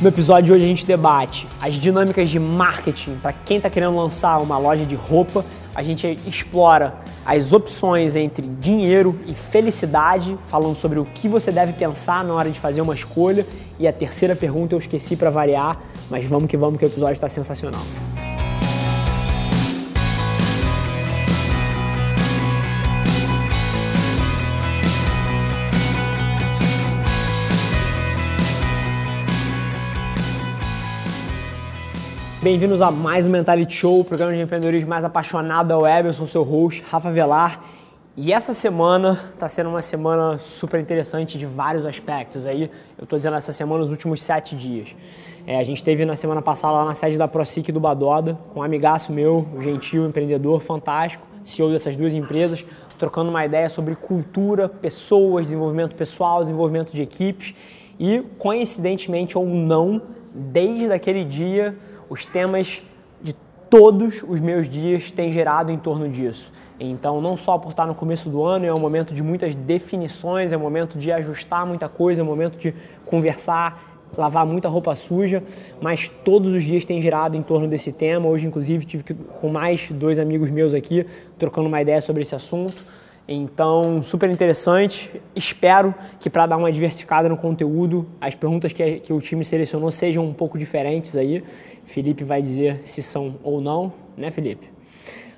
No episódio de hoje a gente debate as dinâmicas de marketing para quem está querendo lançar uma loja de roupa. A gente explora as opções entre dinheiro e felicidade, falando sobre o que você deve pensar na hora de fazer uma escolha. E a terceira pergunta eu esqueci para variar, mas vamos que vamos que o episódio está sensacional. Bem-vindos a mais um Mentality Show, o programa de empreendedorismo mais apaixonado da web. Eu sou seu host, Rafa Velar. E essa semana está sendo uma semana super interessante de vários aspectos. Aí eu estou dizendo essa semana, os últimos sete dias. É, a gente teve na semana passada lá na sede da ProSIC do Badoda, com um amigaço meu, gentil, empreendedor, fantástico, CEO dessas duas empresas, trocando uma ideia sobre cultura, pessoas, desenvolvimento pessoal, desenvolvimento de equipes. E, coincidentemente ou não, desde aquele dia os temas de todos os meus dias têm gerado em torno disso. Então, não só por estar no começo do ano, é um momento de muitas definições, é um momento de ajustar muita coisa, é um momento de conversar, lavar muita roupa suja, mas todos os dias tem girado em torno desse tema. Hoje, inclusive, tive que, com mais dois amigos meus aqui, trocando uma ideia sobre esse assunto. Então, super interessante. Espero que para dar uma diversificada no conteúdo, as perguntas que, que, o time selecionou sejam um pouco diferentes aí. Felipe vai dizer se são ou não, né, Felipe?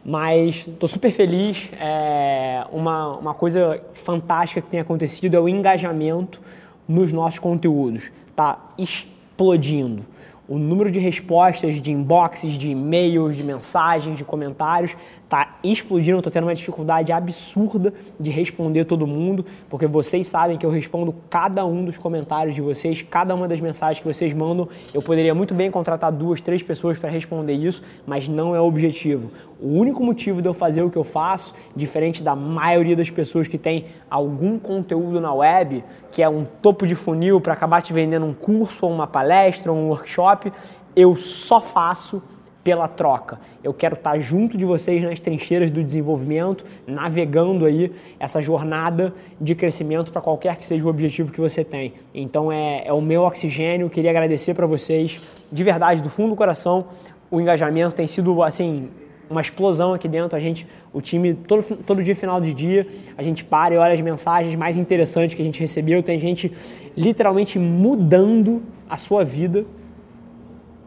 Mas estou super feliz. É, uma, uma coisa fantástica que tem acontecido é o engajamento nos nossos conteúdos. Está explodindo. O número de respostas de inboxes, de e-mails, de mensagens, de comentários está explodindo. Estou tendo uma dificuldade absurda de responder todo mundo, porque vocês sabem que eu respondo cada um dos comentários de vocês, cada uma das mensagens que vocês mandam. Eu poderia muito bem contratar duas, três pessoas para responder isso, mas não é o objetivo. O único motivo de eu fazer o que eu faço, diferente da maioria das pessoas que tem algum conteúdo na web, que é um topo de funil para acabar te vendendo um curso, ou uma palestra, ou um workshop, eu só faço pela troca. Eu quero estar junto de vocês nas trincheiras do desenvolvimento, navegando aí essa jornada de crescimento para qualquer que seja o objetivo que você tem. Então é, é o meu oxigênio, queria agradecer para vocês, de verdade, do fundo do coração, o engajamento tem sido assim uma explosão aqui dentro. A gente, o time, todo, todo dia, final de dia, a gente para e olha as mensagens mais interessantes que a gente recebeu. Tem gente literalmente mudando a sua vida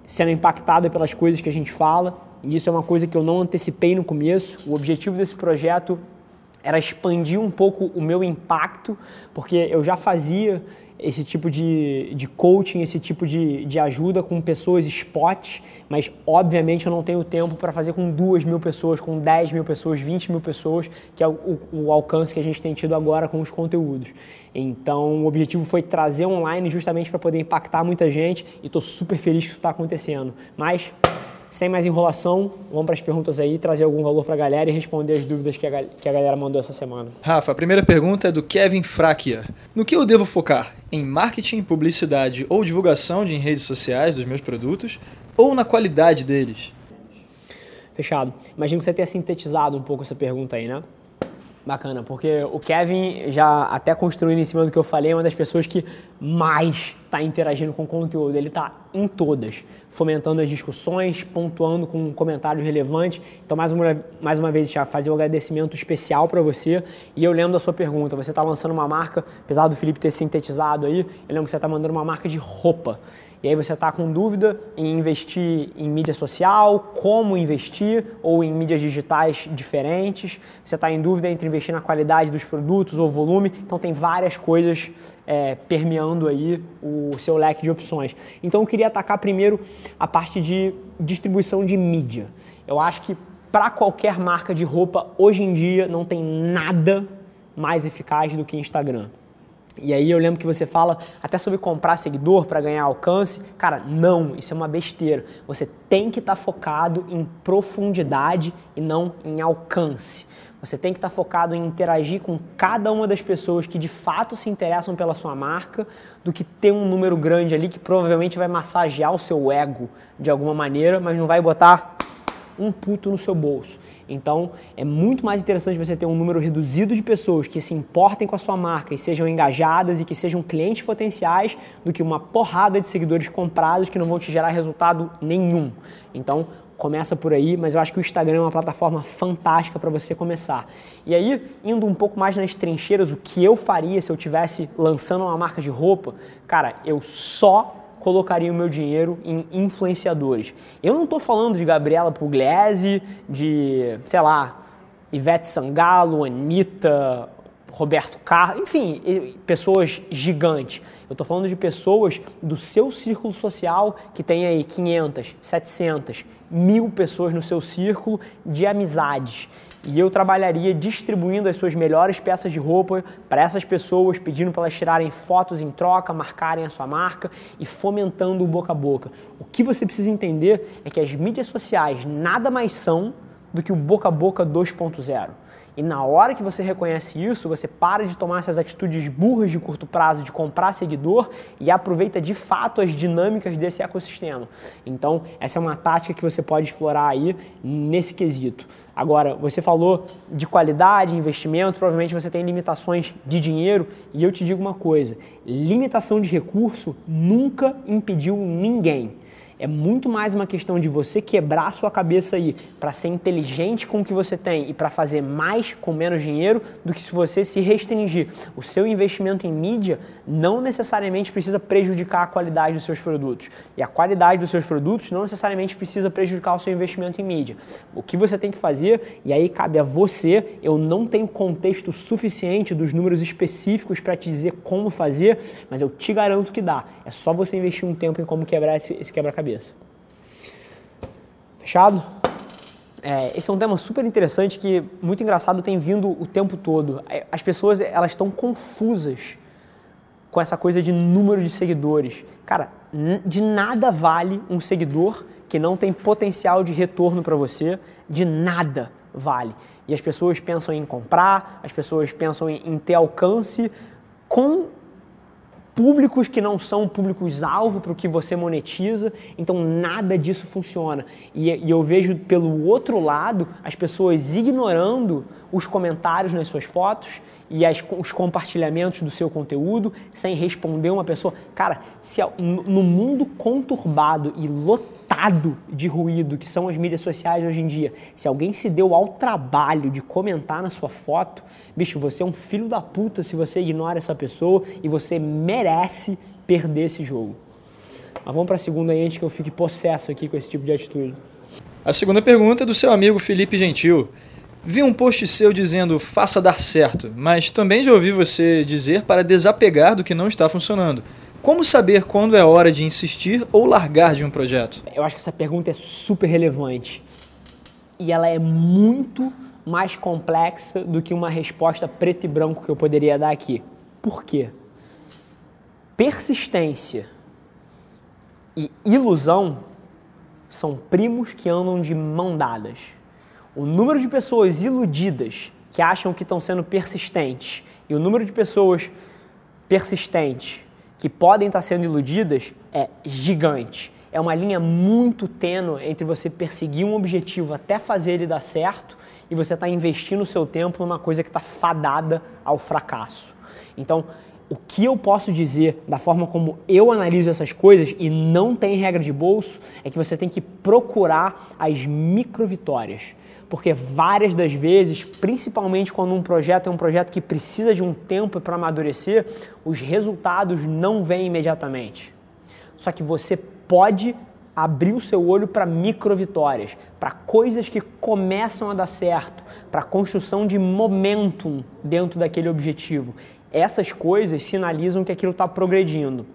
sendo impactada pelas coisas que a gente fala. E isso é uma coisa que eu não antecipei no começo. O objetivo desse projeto era expandir um pouco o meu impacto, porque eu já fazia esse tipo de, de coaching, esse tipo de, de ajuda com pessoas spot, mas obviamente eu não tenho tempo para fazer com duas mil pessoas, com 10 mil pessoas, 20 mil pessoas, que é o, o, alcance que a gente tem tido agora com os conteúdos. Então o objetivo foi trazer online justamente para poder impactar muita gente e estou super feliz que isso está acontecendo. Mas sem mais enrolação, vamos para as perguntas aí, trazer algum valor para a galera e responder as dúvidas que a, que a galera mandou essa semana. Rafa, a primeira pergunta é do Kevin Fraquia. No que eu devo focar? Em marketing, publicidade ou divulgação de em redes sociais dos meus produtos? Ou na qualidade deles? Fechado. Imagino que você tenha sintetizado um pouco essa pergunta aí, né? Bacana, porque o Kevin, já até construindo em cima do que eu falei, é uma das pessoas que mais está interagindo com o conteúdo. Ele está em todas, fomentando as discussões, pontuando com um comentário relevante. Então, mais uma, mais uma vez, já fazer um agradecimento especial para você. E eu lembro da sua pergunta: você está lançando uma marca, apesar do Felipe ter sintetizado aí, eu lembro que você está mandando uma marca de roupa e aí você está com dúvida em investir em mídia social, como investir, ou em mídias digitais diferentes, você está em dúvida entre investir na qualidade dos produtos ou volume, então tem várias coisas é, permeando aí o seu leque de opções. Então eu queria atacar primeiro a parte de distribuição de mídia. Eu acho que para qualquer marca de roupa, hoje em dia, não tem nada mais eficaz do que Instagram. E aí eu lembro que você fala até sobre comprar seguidor para ganhar alcance. Cara, não, isso é uma besteira. Você tem que estar tá focado em profundidade e não em alcance. Você tem que estar tá focado em interagir com cada uma das pessoas que de fato se interessam pela sua marca, do que ter um número grande ali que provavelmente vai massagear o seu ego de alguma maneira, mas não vai botar um puto no seu bolso. Então, é muito mais interessante você ter um número reduzido de pessoas que se importem com a sua marca e sejam engajadas e que sejam clientes potenciais do que uma porrada de seguidores comprados que não vão te gerar resultado nenhum. Então, começa por aí, mas eu acho que o Instagram é uma plataforma fantástica para você começar. E aí, indo um pouco mais nas trincheiras, o que eu faria se eu tivesse lançando uma marca de roupa, cara, eu só colocaria o meu dinheiro em influenciadores. Eu não estou falando de Gabriela Pugliese, de, sei lá, Ivete Sangalo, Anitta, Roberto Carlos, enfim, pessoas gigantes. Eu estou falando de pessoas do seu círculo social que tem aí 500, 700, mil pessoas no seu círculo de amizades. E eu trabalharia distribuindo as suas melhores peças de roupa para essas pessoas, pedindo para elas tirarem fotos em troca, marcarem a sua marca e fomentando o boca a boca. O que você precisa entender é que as mídias sociais nada mais são do que o boca a boca 2.0. E na hora que você reconhece isso, você para de tomar essas atitudes burras de curto prazo de comprar seguidor e aproveita de fato as dinâmicas desse ecossistema. Então, essa é uma tática que você pode explorar aí nesse quesito. Agora, você falou de qualidade, investimento, provavelmente você tem limitações de dinheiro, e eu te digo uma coisa: limitação de recurso nunca impediu ninguém. É muito mais uma questão de você quebrar sua cabeça aí para ser inteligente com o que você tem e para fazer mais com menos dinheiro do que se você se restringir. O seu investimento em mídia não necessariamente precisa prejudicar a qualidade dos seus produtos. E a qualidade dos seus produtos não necessariamente precisa prejudicar o seu investimento em mídia. O que você tem que fazer, e aí cabe a você, eu não tenho contexto suficiente dos números específicos para te dizer como fazer, mas eu te garanto que dá. É só você investir um tempo em como quebrar esse, esse quebra-cabeça cabeça. Fechado? É, esse é um tema super interessante que, muito engraçado, tem vindo o tempo todo. É, as pessoas elas estão confusas com essa coisa de número de seguidores. Cara, de nada vale um seguidor que não tem potencial de retorno para você, de nada vale. E as pessoas pensam em comprar, as pessoas pensam em, em ter alcance com públicos que não são públicos-alvo para o que você monetiza, então nada disso funciona. E, e, eu vejo pelo outro lado as pessoas ignorando os comentários nas suas fotos e as, os compartilhamentos do seu conteúdo sem responder uma pessoa. Cara, se no mundo conturbado e lotado de ruído que são as mídias sociais hoje em dia, se alguém se deu ao trabalho de comentar na sua foto, bicho, você é um filho da puta se você ignora essa pessoa e você merece perder esse jogo. Mas vamos para a segunda aí antes que eu fique possesso aqui com esse tipo de atitude. A segunda pergunta é do seu amigo Felipe Gentil. Vi um post seu dizendo faça dar certo, mas também já ouvi você dizer para desapegar do que não está funcionando. Como saber quando é hora de insistir ou largar de um projeto? Eu acho que essa pergunta é super relevante e ela é muito mais complexa do que uma resposta preto e branco que eu poderia dar aqui. Por quê? Persistência e ilusão são primos que andam de mão dadas. O número de pessoas iludidas que acham que estão sendo persistentes e o número de pessoas persistentes que podem estar sendo iludidas é gigante. É uma linha muito tênue entre você perseguir um objetivo até fazer ele dar certo e você está investindo o seu tempo numa coisa que está fadada ao fracasso. Então, o que eu posso dizer da forma como eu analiso essas coisas e não tem regra de bolso é que você tem que procurar as micro vitórias. Porque várias das vezes, principalmente quando um projeto é um projeto que precisa de um tempo para amadurecer, os resultados não vêm imediatamente. Só que você pode abrir o seu olho para micro vitórias, para coisas que começam a dar certo, para a construção de momentum dentro daquele objetivo. Essas coisas sinalizam que aquilo está progredindo.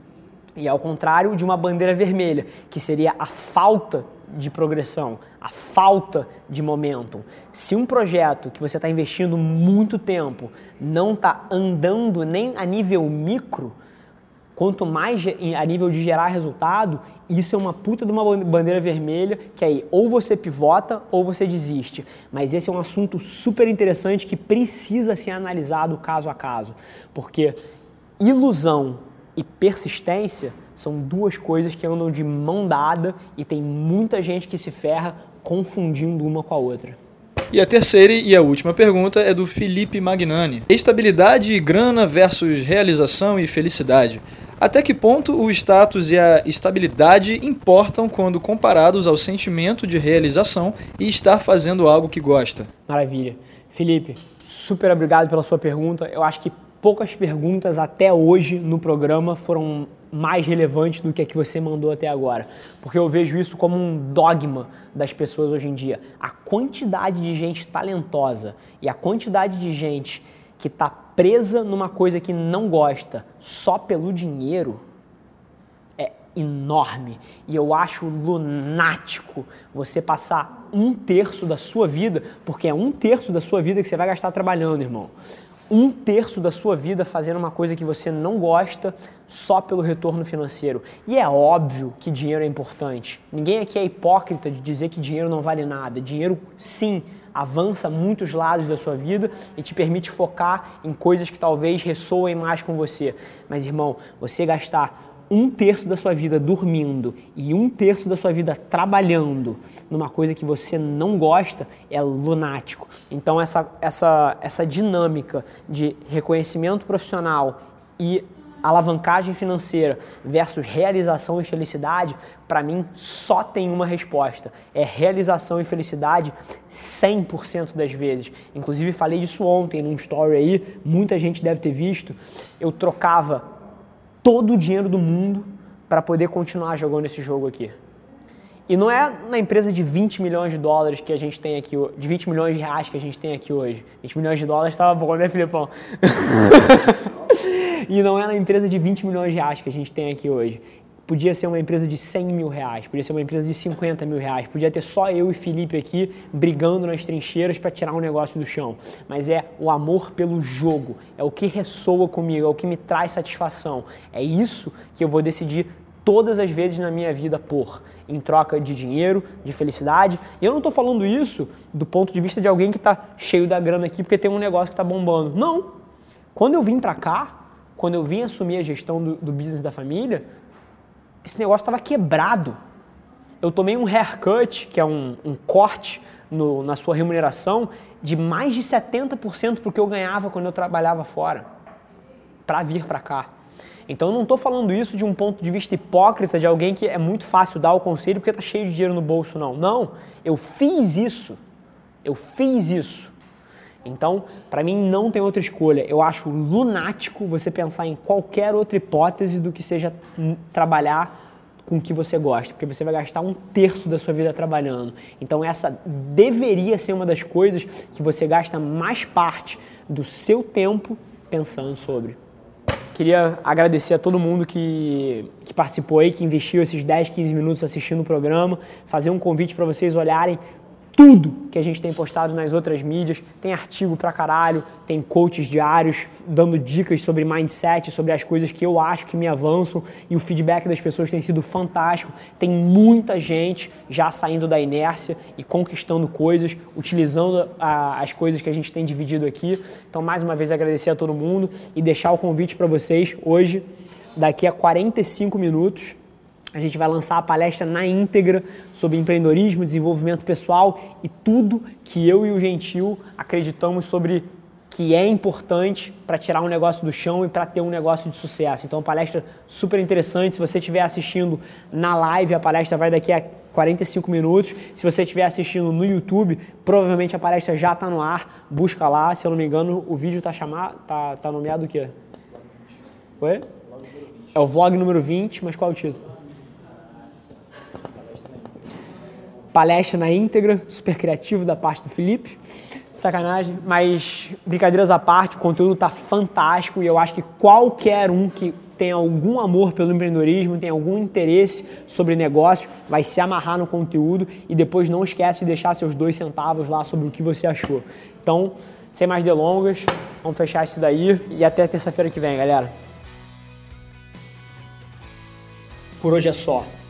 E ao contrário de uma bandeira vermelha, que seria a falta de progressão, a falta de momentum. Se um projeto que você está investindo muito tempo não está andando nem a nível micro, quanto mais a nível de gerar resultado, isso é uma puta de uma bandeira vermelha que aí ou você pivota ou você desiste. Mas esse é um assunto super interessante que precisa ser analisado caso a caso, porque ilusão e persistência são duas coisas que andam de mão dada e tem muita gente que se ferra confundindo uma com a outra. E a terceira e a última pergunta é do Felipe Magnani. Estabilidade e grana versus realização e felicidade. Até que ponto o status e a estabilidade importam quando comparados ao sentimento de realização e estar fazendo algo que gosta? Maravilha. Felipe, super obrigado pela sua pergunta. Eu acho que poucas perguntas até hoje no programa foram mais relevantes do que a que você mandou até agora. Porque eu vejo isso como um dogma das pessoas hoje em dia. A quantidade de gente talentosa e a quantidade de gente que está presa numa coisa que não gosta só pelo dinheiro é enorme. E eu acho lunático você passar um terço da sua vida, porque é um terço da sua vida que você vai gastar trabalhando, irmão um terço da sua vida fazendo uma coisa que você não gosta só pelo retorno financeiro. E é óbvio que dinheiro é importante. Ninguém aqui é hipócrita de dizer que dinheiro não vale nada. Dinheiro, sim, avança muitos lados da sua vida e te permite focar em coisas que talvez ressoem mais com você. Mas, irmão, você gastar um terço da sua vida dormindo e um terço da sua vida trabalhando numa coisa que você não gosta é lunático. Então essa, essa, essa dinâmica de reconhecimento profissional e alavancagem financeira versus realização e felicidade, para mim só tem uma resposta. É realização e felicidade 100% das vezes. Inclusive falei disso ontem num story aí, muita gente deve ter visto. Eu trocava todo o dinheiro do mundo para poder continuar jogando esse jogo aqui. E não é na empresa de 20 milhões de dólares que a gente tem aqui, de 20 milhões de reais que a gente tem aqui hoje. 20 milhões de dólares estava bom, né, Filipão? e não é na empresa de 20 milhões de reais que a gente tem aqui hoje. Podia ser uma empresa de 100 mil reais, podia ser uma empresa de 50 mil reais, podia ter só eu e Felipe aqui brigando nas trincheiras para tirar um negócio do chão. Mas é o amor pelo jogo, é o que ressoa comigo, é o que me traz satisfação. É isso que eu vou decidir todas as vezes na minha vida por, em troca de dinheiro, de felicidade. E eu não estou falando isso do ponto de vista de alguém que está cheio da grana aqui porque tem um negócio que está bombando. Não. Quando eu vim para cá, quando eu vim assumir a gestão do, do business da família, esse negócio estava quebrado. Eu tomei um haircut, que é um, um corte no, na sua remuneração, de mais de 70% do que eu ganhava quando eu trabalhava fora, para vir para cá. Então eu não estou falando isso de um ponto de vista hipócrita, de alguém que é muito fácil dar o conselho porque está cheio de dinheiro no bolso, não. Não, eu fiz isso. Eu fiz isso. Então, para mim não tem outra escolha. Eu acho lunático você pensar em qualquer outra hipótese do que seja trabalhar com o que você gosta, porque você vai gastar um terço da sua vida trabalhando. Então, essa deveria ser uma das coisas que você gasta mais parte do seu tempo pensando sobre. Queria agradecer a todo mundo que, que participou aí, que investiu esses 10, 15 minutos assistindo o programa, fazer um convite para vocês olharem tudo que a gente tem postado nas outras mídias. Tem artigo pra caralho, tem coaches diários dando dicas sobre mindset, sobre as coisas que eu acho que me avançam e o feedback das pessoas tem sido fantástico. Tem muita gente já saindo da inércia e conquistando coisas, utilizando a, as coisas que a gente tem dividido aqui. Então, mais uma vez, agradecer a todo mundo e deixar o convite para vocês hoje, daqui a 45 minutos a gente vai lançar a palestra na íntegra sobre empreendedorismo, desenvolvimento pessoal e tudo que eu e o Gentil acreditamos sobre que é importante para tirar um negócio do chão e para ter um negócio de sucesso. Então, palestra super interessante. Se você estiver assistindo na live, a palestra vai daqui a 45 minutos. Se você estiver assistindo no YouTube, provavelmente a palestra já está no ar. Busca lá, se eu não me engano, o vídeo está chamado, tá, tá nomeado o quê? Oi? É o vlog número 20, mas qual é o título? Palestra na íntegra, super criativo da parte do Felipe. Sacanagem, mas brincadeiras à parte, o conteúdo tá fantástico e eu acho que qualquer um que tem algum amor pelo empreendedorismo, tem algum interesse sobre negócio, vai se amarrar no conteúdo e depois não esquece de deixar seus dois centavos lá sobre o que você achou. Então, sem mais delongas, vamos fechar isso daí e até terça-feira que vem, galera. Por hoje é só,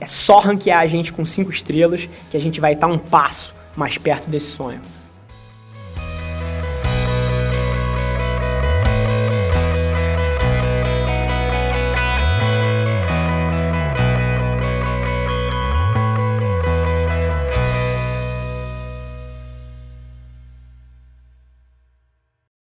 É só ranquear a gente com 5 estrelas que a gente vai estar um passo mais perto desse sonho.